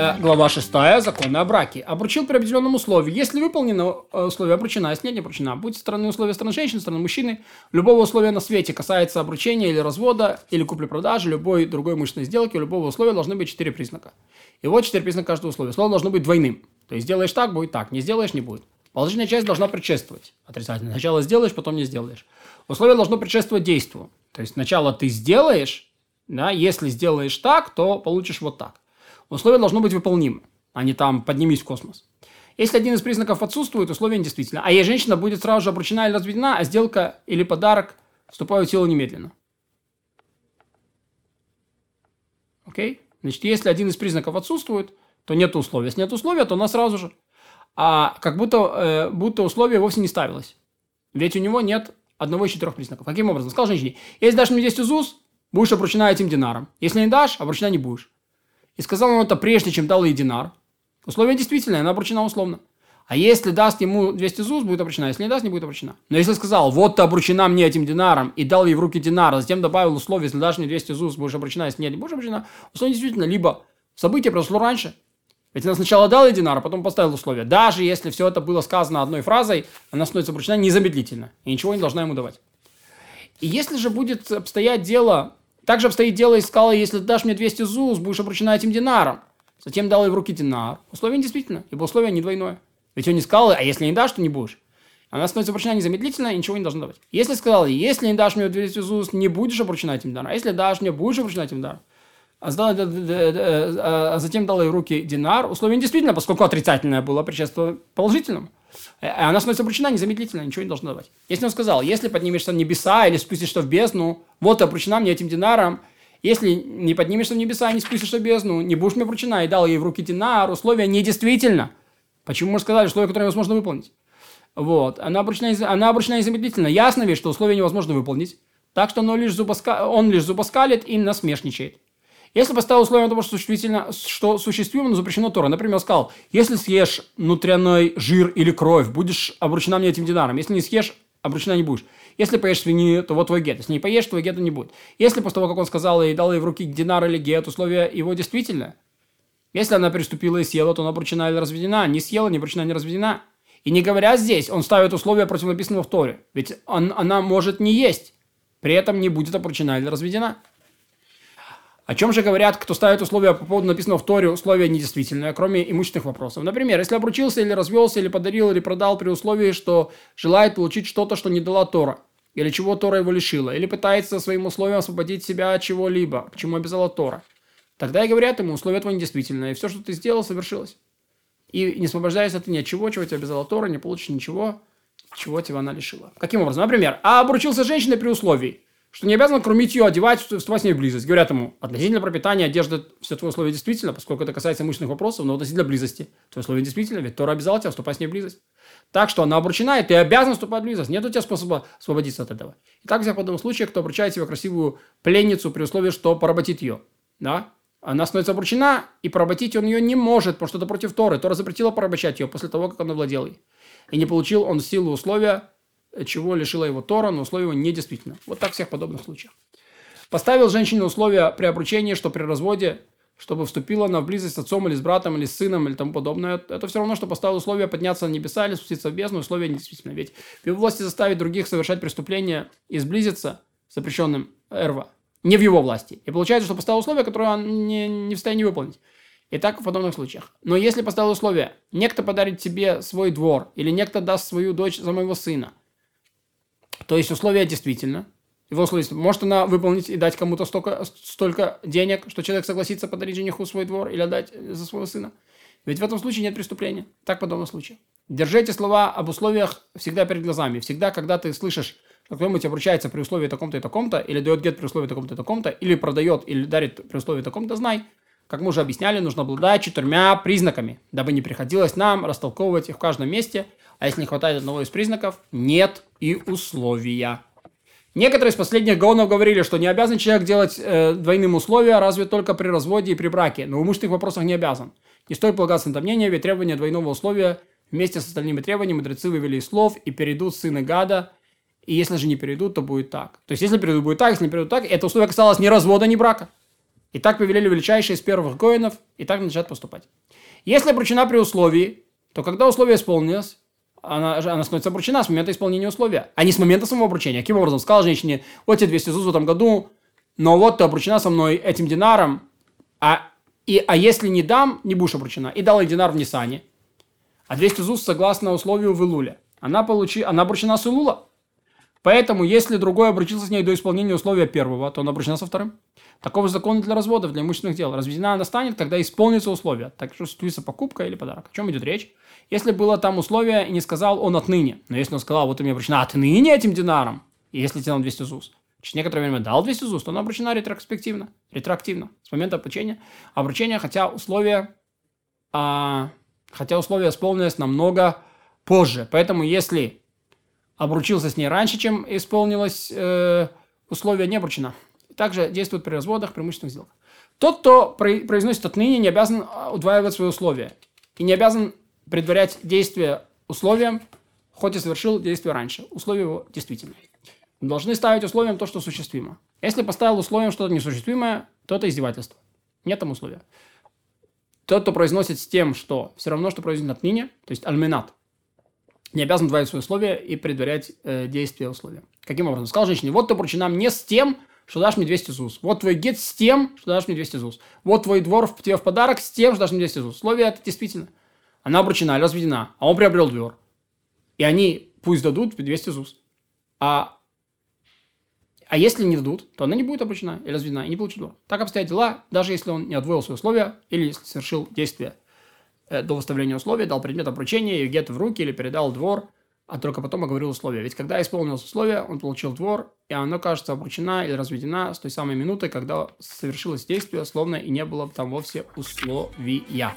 Э, глава 6. Законы о браке. Обручил при определенном условии. Если выполнено э, условие обручена, если нет, не обручена. Будь стороны условия стороны женщины, стороны мужчины. Любого условия на свете касается обручения или развода, или купли-продажи, любой другой имущественной сделки, у любого условия должны быть четыре признака. И вот четыре признака каждого условия. Слово должно быть двойным. То есть сделаешь так, будет так. Не сделаешь, не будет. Положительная часть должна предшествовать. Отрицательная. Сначала сделаешь, потом не сделаешь. Условие должно предшествовать действию. То есть сначала ты сделаешь, да, если сделаешь так, то получишь вот так. Условие должно быть выполнимо, а не там поднимись в космос. Если один из признаков отсутствует, условие недействительно. А ей женщина будет сразу же обручена или разведена, а сделка или подарок вступают в силу немедленно. Окей? Значит, если один из признаков отсутствует, то нет условия. Если нет условия, то она сразу же. А как будто, э, будто условие вовсе не ставилось. Ведь у него нет одного из четырех признаков. Каким образом? Сказал женщине, если дашь мне 10 ЗУЗ, будешь обручена этим динаром. Если не дашь, обручена не будешь. И сказал он это прежде, чем дал ей динар. Условие действительное, она обручена условно. А если даст ему 200 ЗУЗ, будет обручена. Если не даст, не будет обручена. Но если сказал, вот ты обручена мне этим динаром, и дал ей в руки динар, а затем добавил условие, если дашь мне 200 ЗУЗ, будешь обручена, если нет, не будешь обручена. Условие действительно, либо событие произошло раньше, ведь она сначала дала ей динар, а потом поставила условие. Даже если все это было сказано одной фразой, она становится обручена незамедлительно. И ничего не должна ему давать. И если же будет обстоять дело... Также обстоит дело и сказала, если ты дашь мне 200 ЗУЗ, будешь обручена этим динаром. Затем дал ей в руки динар. Условие действительно, ибо условие не двойное. Ведь он не сказал, а если не дашь, то не будешь. Она становится обручена незамедлительно и ничего не должна давать. Если сказал, если не дашь мне 200 ЗУЗ, не будешь обручена этим даром. А если дашь мне, будешь обручена этим даром. А, а, затем дала ей в руки динар. Условие действительно, поскольку отрицательное было предшествовало положительному. Она становится обручена незамедлительно, ничего не должна давать. Если он сказал, если поднимешься в небеса или спустишься в бездну, вот ты обручена мне этим динаром, если не поднимешься в небеса не спустишься в бездну, не будешь мне обручена, и дал ей в руки динар, условие недействительно. Почему мы сказали, условие, которое невозможно выполнить? Вот. Она обручена, она обручена незамедлительно. Ясно ведь, что условие невозможно выполнить. Так что оно лишь зубоска... он лишь зубоскалит и насмешничает. Если поставил условие того, что, существительно, что существимо, но запрещено Тора. Например, сказал, если съешь внутренний жир или кровь, будешь обручена мне этим динаром. Если не съешь, обручена не будешь. Если поешь свинью, то вот твой гет. Если не поешь, твой гет не будет. Если после того, как он сказал и дал ей в руки динар или гет, условие его действительно. Если она приступила и съела, то она обручена или разведена. Не съела, не обручена, не разведена. И не говоря здесь, он ставит условия против написанного в Торе. Ведь он, она может не есть. При этом не будет обручена или разведена. О чем же говорят, кто ставит условия по поводу написанного в Торе, условия недействительные, кроме имущественных вопросов? Например, если обручился или развелся, или подарил, или продал при условии, что желает получить что-то, что не дала Тора, или чего Тора его лишила, или пытается своим условием освободить себя от чего-либо, к чему обязала Тора, тогда и говорят ему, условия этого недействительные, и все, что ты сделал, совершилось. И не освобождаясь ты ни от чего, чего тебя обязала Тора, не получишь ничего, чего тебя она лишила. Каким образом? Например, а обручился женщиной при условии – что не обязан кормить ее, одевать, вступать с ней в близость. Говорят ему, относительно пропитания, одежды, все твои условия действительно, поскольку это касается имущественных вопросов, но относительно близости. Твои условия действительно, ведь Тора обязал тебя вступать с ней в близость. Так что она обручена, и ты обязан вступать в близость. Нет у тебя способа освободиться от этого. И так, в подобных случаях, кто обручает себе красивую пленницу при условии, что поработит ее. Да? Она становится обручена, и поработить он ее не может, потому что это против Торы. Тора запретила порабощать ее после того, как он овладел ей. И не получил он силу условия, чего лишила его Тора, но условия его недействительно. Вот так в всех подобных случаях. Поставил женщине условия при обручении, что при разводе, чтобы вступила на близость с отцом или с братом, или с сыном, или тому подобное. Это все равно, что поставил условия подняться на небеса или спуститься в бездну. Условия недействительно. Ведь в его власти заставить других совершать преступления и сблизиться с запрещенным эрва. Не в его власти. И получается, что поставил условия, которые он не, не в состоянии выполнить. И так в подобных случаях. Но если поставил условия, некто подарит тебе свой двор, или некто даст свою дочь за моего сына, то есть условия действительно, его условия, может она выполнить и дать кому-то столько, столько денег, что человек согласится подарить жениху свой двор или отдать за своего сына. Ведь в этом случае нет преступления. Так подобно случае. Держите слова об условиях всегда перед глазами. Всегда, когда ты слышишь, что кто-нибудь обручается при условии таком-то и таком-то, или дает гет при условии таком-то и таком-то, или продает, или дарит при условии таком-то, знай, как мы уже объясняли, нужно обладать четырьмя признаками, дабы не приходилось нам растолковывать их в каждом месте, а если не хватает одного из признаков, нет и условия. Некоторые из последних гаонов говорили, что не обязан человек делать э, двойным условия, разве только при разводе и при браке, но в имущественных вопросах не обязан. Не стоит полагаться на это мнение, ведь требования двойного условия вместе с остальными требованиями мудрецы вывели из слов и перейдут сыны Гада, и если же не перейдут, то будет так. То есть, если перейдут, будет так, если не перейдут так, это условие касалось ни развода, ни брака. И так повелели величайшие из первых гоинов, и так начать поступать. Если обручена при условии, то когда условие исполнилось, она, она становится обручена с момента исполнения условия, а не с момента самого обручения. Каким образом? Сказал женщине, вот тебе 200 зуз в этом году, но вот ты обручена со мной этим динаром, а, и, а если не дам, не будешь обручена. И дал ей динар в Нисане. А 200 зуз согласно условию в Илуле. Она, получи, она обручена с Илула. Поэтому, если другой обручился с ней до исполнения условия первого, то он обручена со вторым. Такого закон для разводов, для имущественных дел. Разведена она станет, когда исполнится условие. Так что осуществится покупка или подарок. О чем идет речь? Если было там условие и не сказал он отныне, но если он сказал, вот ты мне обручена отныне этим динаром, и если тебе на 200 ЗУС, через некоторое время дал 200 ЗУС, то она обручена ретроспективно, ретроактивно, с момента обручения. Обручение, хотя условия, а, хотя условия исполнилось намного позже. Поэтому если обручился с ней раньше, чем исполнилось э, условие, не обручена. Также действует при разводах, при имущественных сделках. Тот, кто произносит отныне, не обязан а, удваивать свои условия. И не обязан предварять действие условием, хоть и совершил действие раньше. Условие его действительно. Мы должны ставить условием то, что осуществимо. Если поставил условием что-то несуществимое, то это издевательство. Нет там условия. Тот, кто произносит с тем, что все равно, что произносит отныне, то есть альминат, не обязан двоить свои условия и предварять э, действия условия. Каким образом? Сказал женщине, вот ты поручена мне с тем, что дашь мне 200 ЗУС. Вот твой гет с тем, что дашь мне 200 ЗУС. Вот твой двор в тебе в подарок с тем, что дашь мне 200 ЗУС. Условие это действительно. Она обручена или разведена, а он приобрел двор. И они пусть дадут 200 ЗУС. А, а если не дадут, то она не будет обручена или разведена и не получит двор. Так обстоят дела, даже если он не отвоил свои условия или если совершил действие до выставления условий, дал предмет обручения, и гет в руки или передал двор – а только потом оговорил условия. Ведь когда исполнилось условие, он получил двор, и оно, кажется, обручена или разведена с той самой минуты, когда совершилось действие, словно и не было там вовсе условия.